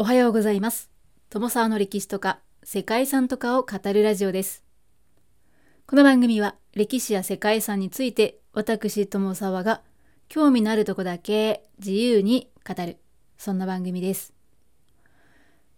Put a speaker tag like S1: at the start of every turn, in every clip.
S1: おはようございます。友沢の歴史とか世界遺産とかを語るラジオです。この番組は歴史や世界遺産について私友沢が興味のあるとこだけ自由に語るそんな番組です。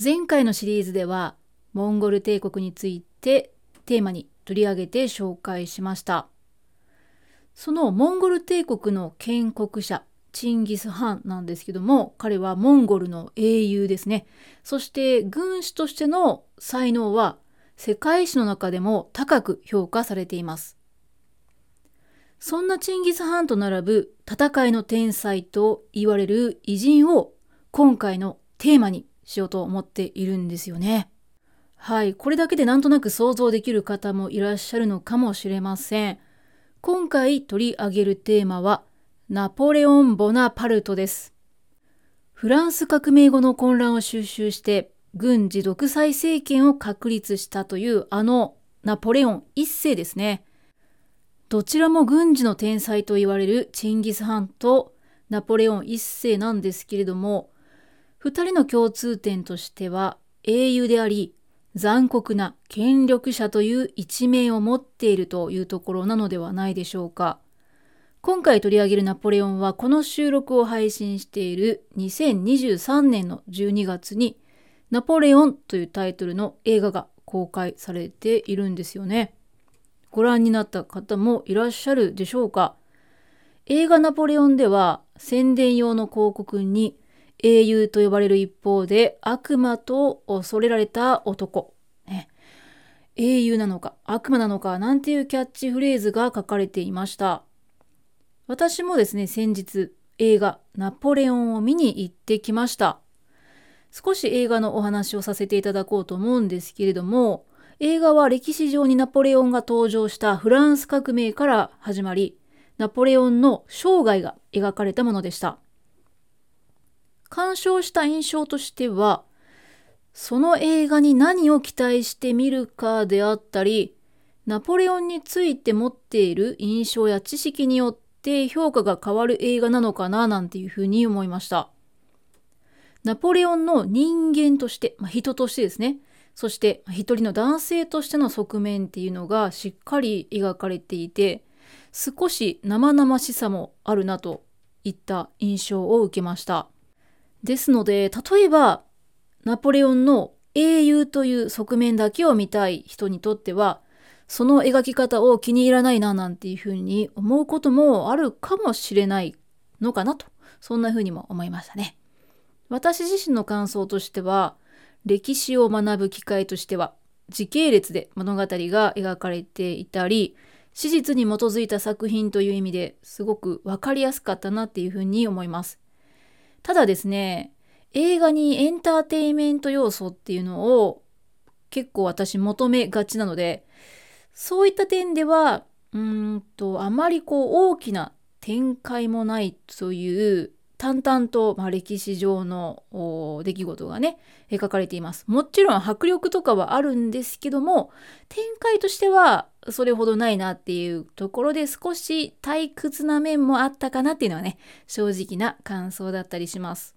S1: 前回のシリーズではモンゴル帝国についてテーマに取り上げて紹介しました。そのモンゴル帝国の建国者チンギス・ハンなんですけども彼はモンゴルの英雄ですね。そして軍師としての才能は世界史の中でも高く評価されています。そんなチンギス・ハンと並ぶ戦いの天才と言われる偉人を今回のテーマにしようと思っているんですよね。はい。これだけでなんとなく想像できる方もいらっしゃるのかもしれません。今回取り上げるテーマはナポレオン・ボナパルトです。フランス革命後の混乱を収集して軍事独裁政権を確立したというあのナポレオン一世ですね。どちらも軍事の天才と言われるチンギス・ハンとナポレオン一世なんですけれども、二人の共通点としては英雄であり、残酷な権力者という一面を持っているというところなのではないでしょうか。今回取り上げるナポレオンはこの収録を配信している2023年の12月にナポレオンというタイトルの映画が公開されているんですよね。ご覧になった方もいらっしゃるでしょうか。映画ナポレオンでは宣伝用の広告に英雄と呼ばれる一方で悪魔と恐れられた男、ね、英雄なのか悪魔なのかなんていうキャッチフレーズが書かれていました。私もですね先日映画ナポレオンを見に行ってきました。少し映画のお話をさせていただこうと思うんですけれども映画は歴史上にナポレオンが登場したフランス革命から始まりナポレオンの生涯が描かれたものでした。鑑賞した印象としてはその映画に何を期待してみるかであったりナポレオンについて持っている印象や知識によって評価が変わる映画なのかななんていうふうに思いました。ナポレオンの人間として、まあ、人としてですね。そして一人の男性としての側面っていうのがしっかり描かれていて少し生々しさもあるなといった印象を受けました。ですので例えばナポレオンの英雄という側面だけを見たい人にとってはその描き方を気に入らないななんていうふうに思うこともあるかもしれないのかなと。そんなふうにも思いましたね。私自身の感想としては歴史を学ぶ機会としては時系列で物語が描かれていたり史実に基づいた作品という意味ですごく分かりやすかったなっていうふうに思います。ただですね映画にエンターテインメント要素っていうのを結構私求めがちなのでそういった点ではうんとあまりこう大きな展開もないという淡々と、まあ、歴史上の出来事がね描かれています。もちろん迫力とかはあるんですけども展開としてはそれほどないなっていうところで少し退屈な面もあったかなっていうのはね正直な感想だったりします。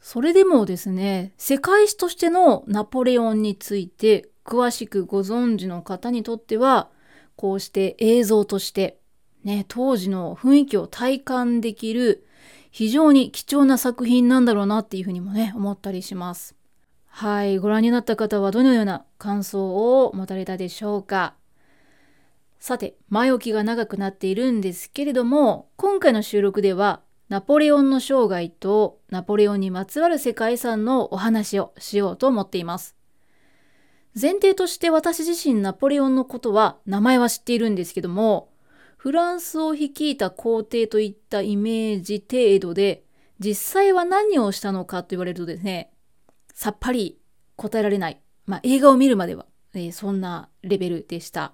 S1: それでもですね世界史としてのナポレオンについて詳しくご存知の方にとってはこうして映像としてね当時の雰囲気を体感できる非常に貴重な作品なんだろうなっていうふうにもね思ったりします。はいご覧になった方はどのような感想を持たれたでしょうか。さて前置きが長くなっているんですけれども今回の収録ではナポレオンの生涯とナポレオンにまつわる世界遺産のお話をしようと思っています。前提として私自身ナポレオンのことは名前は知っているんですけどもフランスを率いた皇帝といったイメージ程度で実際は何をしたのかと言われるとですねさっぱり答えられない、まあ、映画を見るまでは、えー、そんなレベルでした。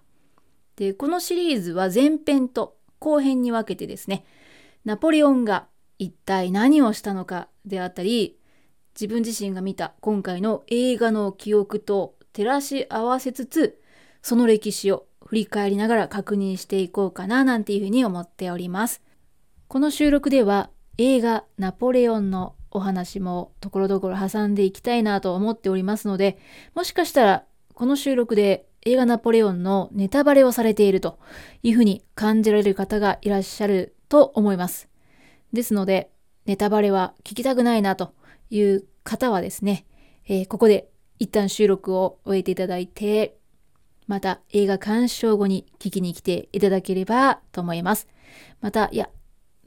S1: でこのシリーズは前編と後編に分けてですねナポレオンが一体何をしたのかであったり自分自身が見た今回の映画の記憶と照らし合わせつつその歴史を振り返りながら確認していこうかななんていうふうに思っております。この収録では映画ナポレオンのお話もところどころ挟んでいきたいなと思っておりますので、もしかしたらこの収録で映画ナポレオンのネタバレをされているというふうに感じられる方がいらっしゃると思います。ですので、ネタバレは聞きたくないなという方はですね、えー、ここで一旦収録を終えていただいて、また映画鑑賞後に聞きに来ていただければと思います。また、いや、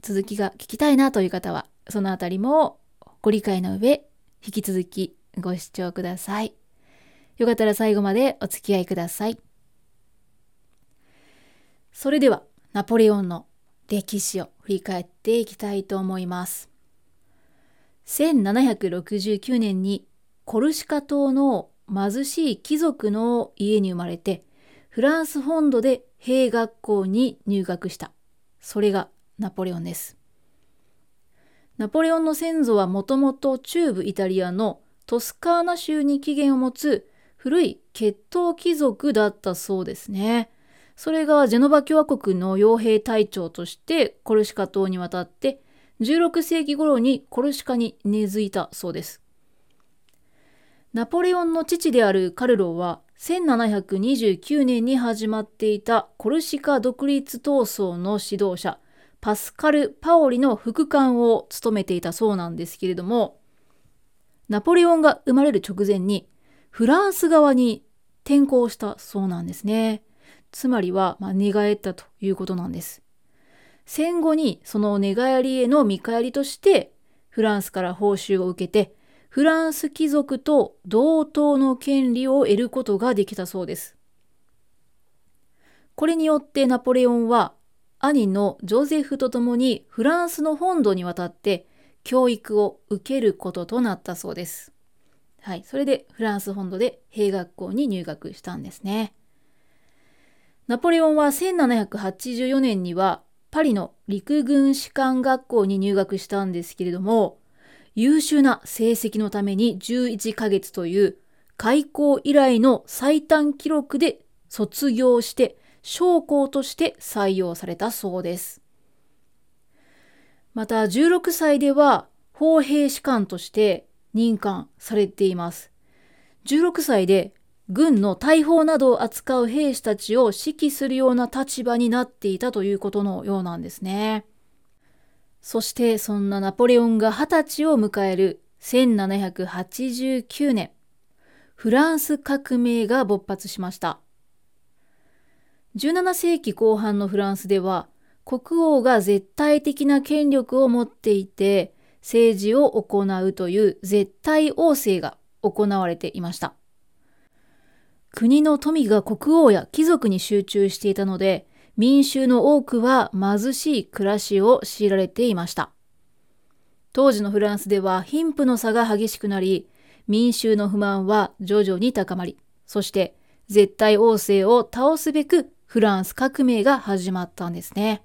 S1: 続きが聞きたいなという方は、そのあたりもご理解の上、引き続きご視聴ください。よかったら最後までお付き合いください。それでは、ナポレオンの歴史を振り返っていきたいと思います。1769年にコルシカ島の貧しい貴族の家に生まれて、フランス本土で兵学校に入学した。それがナポレオンです。ナポレオンの先祖はもともと中部イタリアのトスカーナ州に起源を持つ古い血統貴族だったそうですね。それがジェノバ共和国の傭兵隊長としてコルシカ島に渡って16世紀頃にコルシカに根付いたそうです。ナポレオンの父であるカルローは1729年に始まっていたコルシカ独立闘争の指導者パスカル・パオリの副官を務めていたそうなんですけれどもナポレオンが生まれる直前にフランス側に転校したそうなんですね。つまりは、まあ、寝返ったということなんです。戦後にその寝返りへの見返りとしてフランスから報酬を受けてフランス貴族と同等の権利を得ることができたそうです。これによってナポレオンは兄のジョゼフと共にフランスの本土に渡って教育を受けることとなったそうです。はい、それでフランス本土で兵学校に入学したんですね。ナポレオンは1784年にはパリの陸軍士官学校に入学したんですけれども、優秀な成績のために11ヶ月という開校以来の最短記録で卒業して将校として採用されたそうです。また16歳では砲兵士官として任官されています。16歳で軍の大砲などを扱う兵士たちを指揮するような立場になっていたということのようなんですね。そしてそんなナポレオンが20歳を迎える1789年、フランス革命が勃発しました。17世紀後半のフランスでは、国王が絶対的な権力を持っていて、政治を行うという絶対王政が行われていました。国の富が国王や貴族に集中していたので、民衆の多くは貧しい暮らしを強いられていました。当時のフランスでは貧富の差が激しくなり、民衆の不満は徐々に高まり、そして絶対王政を倒すべくフランス革命が始まったんですね。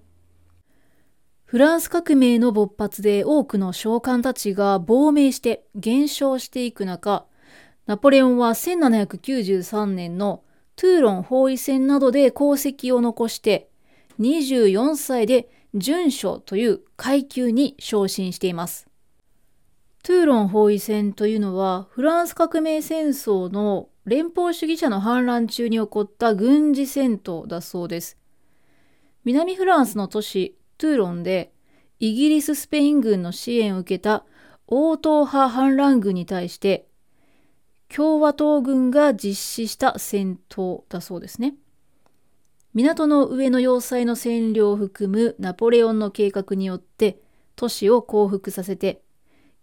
S1: フランス革命の勃発で多くの将官たちが亡命して減少していく中、ナポレオンは1793年のトゥーロン包囲戦などで功績を残して24歳で準将という階級に昇進しています。トゥーロン包囲戦というのはフランス革命戦争の連邦主義者の反乱中に起こった軍事戦闘だそうです。南フランスの都市トゥーロンでイギリス・スペイン軍の支援を受けた応答派反乱軍に対して共和党軍が実施した戦闘だそうですね。港の上の要塞の占領を含むナポレオンの計画によって都市を降伏させて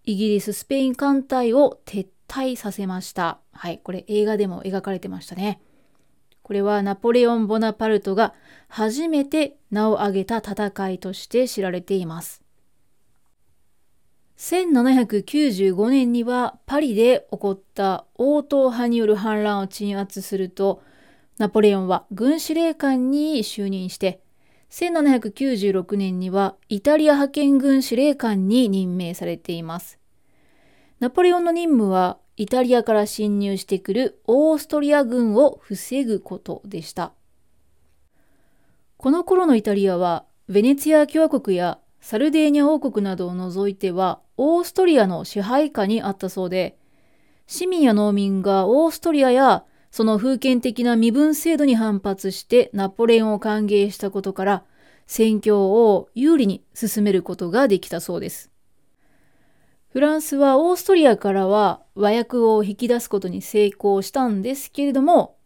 S1: イギリス・スペイン艦隊を撤退させました。はい、これ映画でも描かれてましたね。これはナポレオン・ボナパルトが初めて名を挙げた戦いとして知られています。1795年にはパリで起こった応答派による反乱を鎮圧するとナポレオンは軍司令官に就任して1796年にはイタリア派遣軍司令官に任命されています。ナポレオンの任務はイタリアから侵入してくるオーストリア軍を防ぐことでした。この頃のイタリアはベネツィア共和国やサルデーニャ王国などを除いてはオーストリアの支配下にあったそうで、市民や農民がオーストリアやその封建的な身分制度に反発してナポレオンを歓迎したことから、戦況を有利に進めることができたそうです。フランスはオーストリアからは和訳を引き出すことに成功したんですけれども、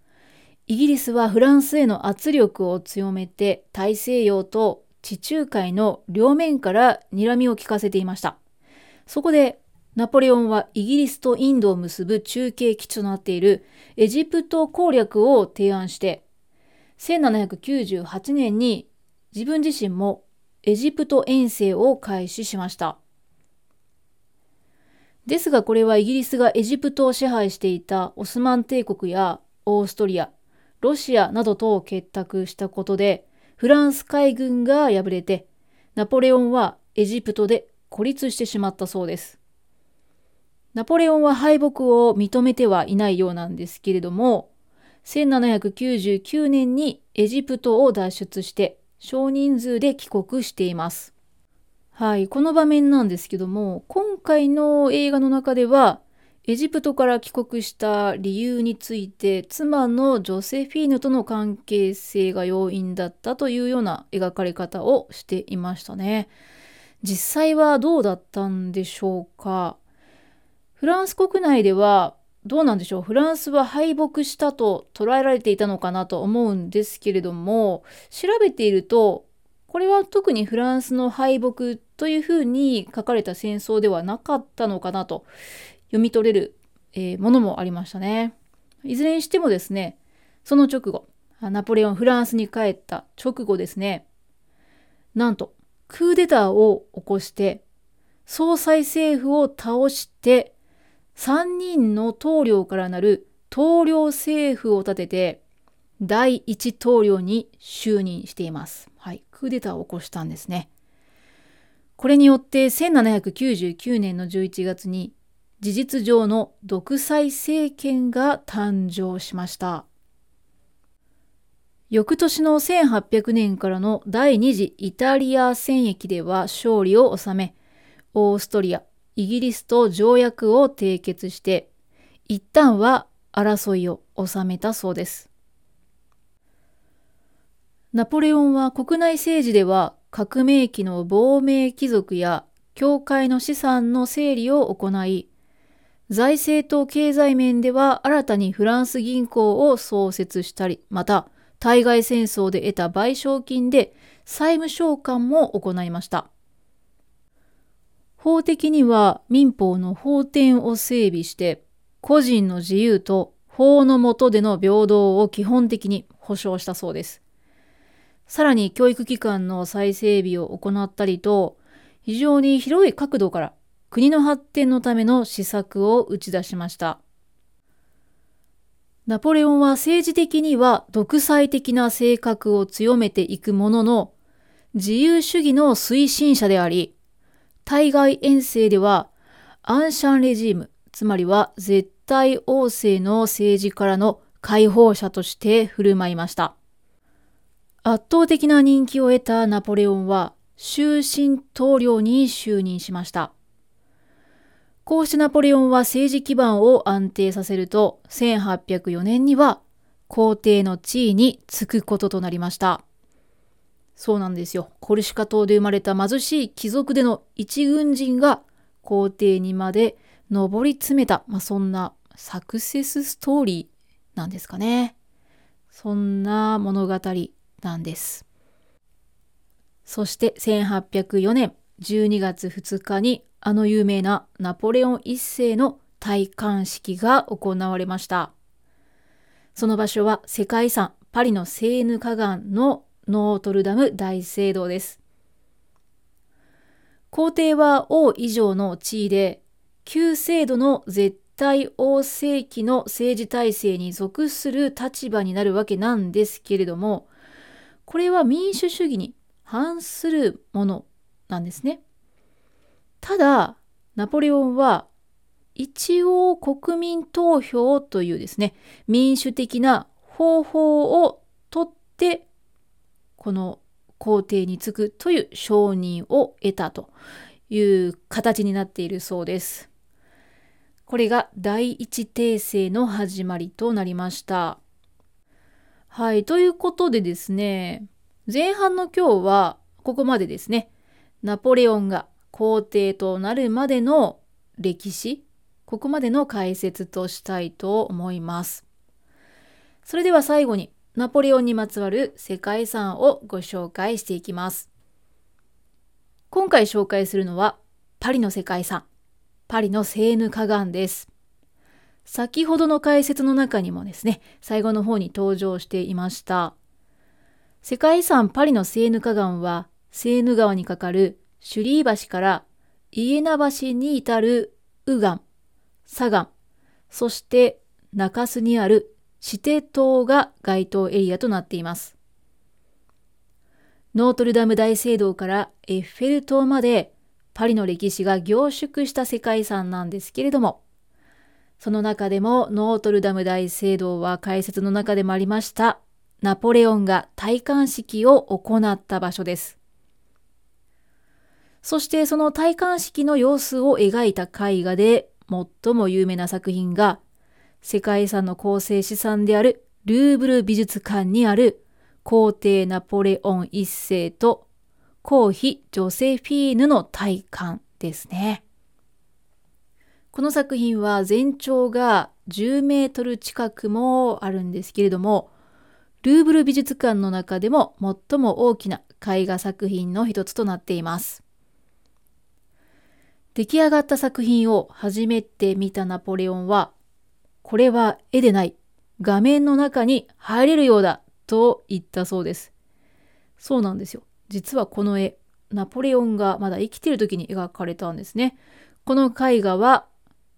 S1: イギリスはフランスへの圧力を強めて大西洋と地中海の両面から睨みを利かせていました。そこでナポレオンはイギリスとインドを結ぶ中継基地となっているエジプト攻略を提案して1798年に自分自身もエジプト遠征を開始しました。ですがこれはイギリスがエジプトを支配していたオスマン帝国やオーストリア、ロシアなどと結託したことでフランス海軍が敗れてナポレオンはエジプトで孤立してしまったそうです。ナポレオンは敗北を認めてはいないようなんですけれども1799年にエジプトを脱出して少人数で帰国しています。はい、この場面なんですけども、今回の映画の中では、エジプトから帰国した理由について、妻のジョセフィーヌとの関係性が要因だったというような描かれ方をしていましたね。実際はどうだったんでしょうか？フランス国内ではどうなんでしょう？フランスは敗北したと捉えられていたのかなと思うんですけれども調べているとこれは特にフランスの敗北というふうに書かれた戦争ではなかったのかなと読み取れる、えー、ものもありましたね。いずれにしてもですねその直後ナポレオンフランスに帰った直後ですねなんとクーデターを起こして総裁政府を倒して3人の棟梁からなる棟梁政府を立てて第一棟梁に就任しています。はい、クーデターを起こしたんですね。これによって1799年の11月に事実上の独裁政権が誕生しました。翌年の1800年からの第二次イタリア戦役では勝利を収め、オーストリア、イギリスと条約を締結して、一旦は争いを収めたそうです。ナポレオンは国内政治では革命期の亡命貴族や教会の資産の整理を行い、財政と経済面では新たにフランス銀行を創設したり、また対外戦争で得た賠償金で債務償還も行いました。法的には民法の法典を整備して、個人の自由と法の下での平等を基本的に保障したそうです。さらに教育機関の再整備を行ったりと、非常に広い角度から国の発展のための施策を打ち出しました。ナポレオンは政治的には独裁的な性格を強めていくものの、自由主義の推進者であり、対外遠征ではアンシャンレジーム、つまりは絶対王政の政治からの解放者として振る舞いました。圧倒的な人気を得たナポレオンは終身統領に就任しました。こうしてナポレオンは政治基盤を安定させると、1804年には皇帝の地位に就くこととなりました。そうなんですよ。コルシカ島で生まれた貧しい貴族での一軍人が皇帝にまで上り詰めた、まあ、そんなサクセスストーリーなんですかね。そんな物語なんです。そして1804年12月2日にあの有名なナポレオン一世の戴冠式が行われました。その場所は世界遺産パリのセーヌ河岸のノートルダム大聖堂です。皇帝は王以上の地位で、旧制度の絶対王政期の政治体制に属する立場になるわけなんですけれども、これは民主主義に反するものなんですね。ただ、ナポレオンは一応国民投票というですね、民主的な方法をとってこの皇帝に就くという承認を得たという形になっているそうです。これが第一帝政の始まりとなりました。はい、ということでですね、前半の今日はここまでですね、ナポレオンが皇帝となるまでの歴史、ここまでの解説としたいと思います。それでは最後にナポレオンにまつわる世界遺産をご紹介していきます。今回紹介するのはパリの世界遺産、パリのセーヌ河岸です。先ほどの解説の中にもですね、最後の方に登場していました。世界遺産パリのセーヌ河岸は、セーヌ川に架かるシュリー橋からイエナ橋に至る右岸、左岸、そして中州にあるシテ島が該当エリアとなっています。ノートルダム大聖堂からエッフェル塔までパリの歴史が凝縮した世界遺産なんですけれども、その中でもノートルダム大聖堂は解説の中でもありましたナポレオンが戴冠式を行った場所です。そしてその戴冠式の様子を描いた絵画で最も有名な作品が世界遺産の構成資産であるルーブル美術館にある皇帝ナポレオン一世と皇妃ジョセフィーヌの体感ですね。この作品は全長が10メートル近くもあるんですけれども、ルーブル美術館の中でも最も大きな絵画作品の一つとなっています。出来上がった作品を初めて見たナポレオンは、これは絵でない。画面の中に入れるようだと言ったそうです。そうなんですよ。実はこの絵、ナポレオンがまだ生きている時に描かれたんですね。この絵画は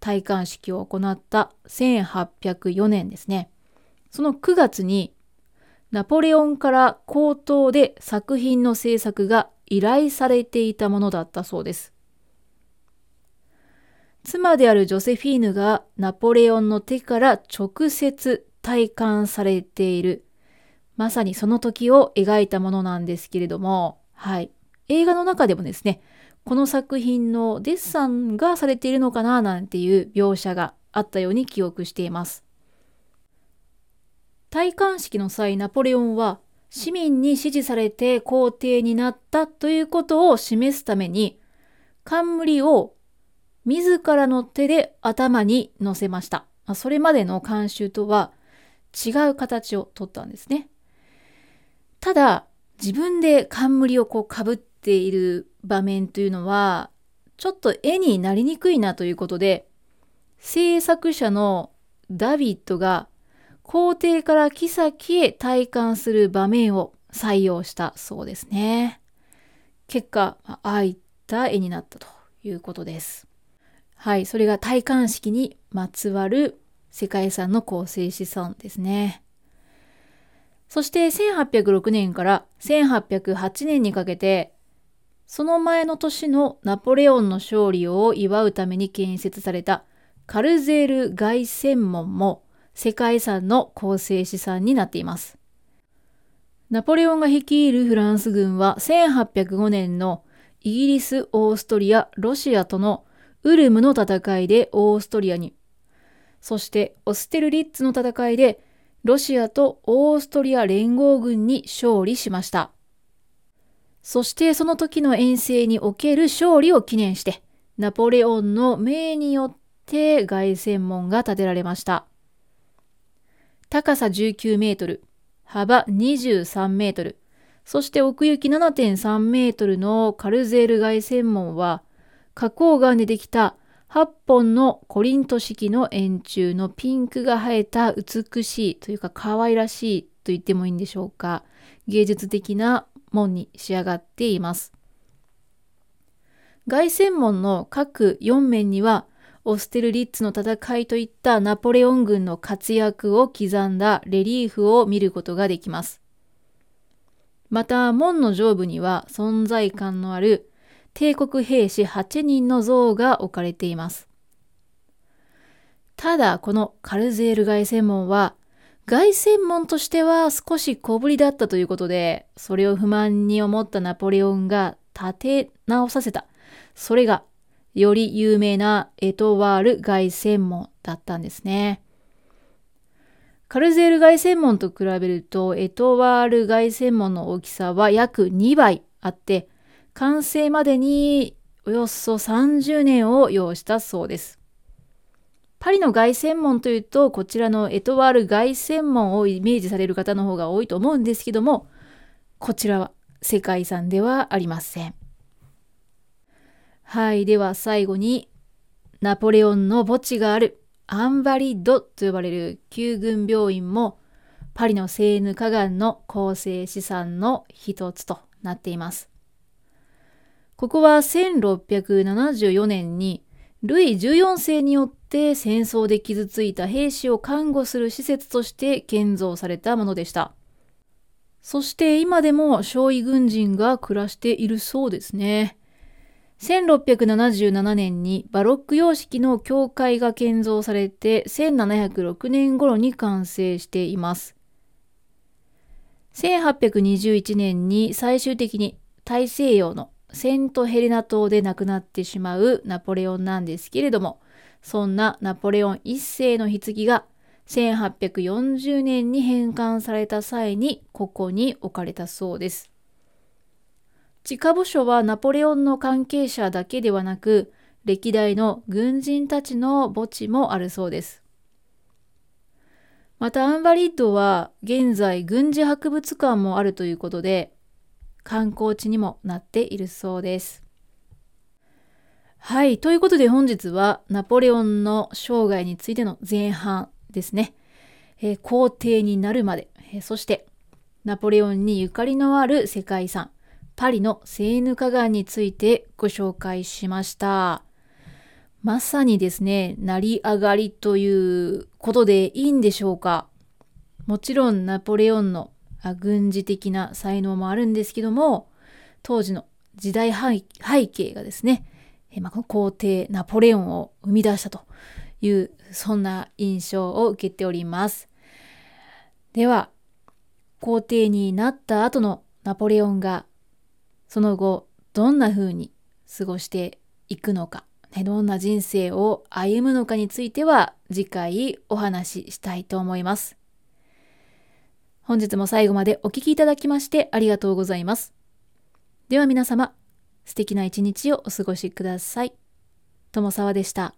S1: 戴冠式を行った1804年ですね。その9月にナポレオンから口頭で作品の制作が依頼されていたものだったそうです。妻であるジョセフィーヌがナポレオンの手から直接体感されている、まさにその時を描いたものなんですけれども、はい。映画の中でもですね、この作品のデッサンがされているのかななんていう描写があったように記憶しています。戴冠式の際、ナポレオンは市民に支持されて皇帝になったということを示すために、冠を自らの手で頭に乗せました。まそれまでの慣習とは違う形をとったんですね。ただ、自分で冠をこうかぶっている場面というのは、ちょっと絵になりにくいなということで、制作者のダビッドが皇帝から妃へ体感する場面を採用したそうですね。結果、ああいった絵になったということです。はい、それが戴冠式にまつわる世界遺産の構成資産ですね。そして1806年から1808年にかけて、その前の年のナポレオンの勝利を祝うために建設されたカルゼール凱旋門も世界遺産の構成資産になっています。ナポレオンが率いるフランス軍は1805年のイギリス、オーストリア、ロシアとのウルムの戦いでオーストリアに、そしてオステルリッツの戦いでロシアとオーストリア連合軍に勝利しました。そしてその時の遠征における勝利を記念して、ナポレオンの命によって凱旋門が建てられました。高さ19メートル、幅23メートル、そして奥行き7.3メートルのカルゼール凱旋門は、花崗岩でできた8本のコリント式の円柱のピンクが生えた美しいというか可愛らしいと言ってもいいんでしょうか芸術的な門に仕上がっています。凱旋門の各4面にはオステルリッツの戦いといったナポレオン軍の活躍を刻んだレリーフを見ることができます。また門の上部には存在感のある帝国兵士8人の像が置かれています。ただ、このカルゼール凱旋門は、凱旋門としては少し小ぶりだったということで、それを不満に思ったナポレオンが立て直させた。それが、より有名なエトワール凱旋門だったんですね。カルゼール凱旋門と比べると、エトワール凱旋門の大きさは約2倍あって、完成までにおよそ30年を要したそうです。パリの凱旋門というと、こちらのエトワール凱旋門をイメージされる方の方が多いと思うんですけども、こちらは世界遺産ではありません。はい、では最後に、ナポレオンの墓地があるアンバリッドと呼ばれる旧軍病院も、パリのセーヌ河岸の構成資産の一つとなっています。ここは1674年にルイ14世によって戦争で傷ついた兵士を看護する施設として建造されたものでした。そして今でも少尉軍人が暮らしているそうですね。1677年にバロック様式の教会が建造されて1706年頃に完成しています。1821年に最終的に大西洋のセントヘレナ島で亡くなってしまうナポレオンなんですけれども、そんなナポレオン一世の棺が1840年に返還された際にここに置かれたそうです。地下部署はナポレオンの関係者だけではなく、歴代の軍人たちの墓地もあるそうです。またアンバリッドは現在軍事博物館もあるということで、観光地にもなっているそうです。はい。ということで本日はナポレオンの生涯についての前半ですね。えー、皇帝になるまで、えー、そしてナポレオンにゆかりのある世界遺産、パリのセーヌ河岸についてご紹介しました。まさにですね、成り上がりということでいいんでしょうか？もちろんナポレオンの軍事的な才能もあるんですけども、当時の時代背景がですね、まあ、皇帝ナポレオンを生み出したという、そんな印象を受けております。では、皇帝になった後のナポレオンが、その後、どんな風に過ごしていくのか、どんな人生を歩むのかについては、次回お話ししたいと思います。本日も最後までお聴きいただきましてありがとうございます。では皆様、素敵な一日をお過ごしください。ともさわでした。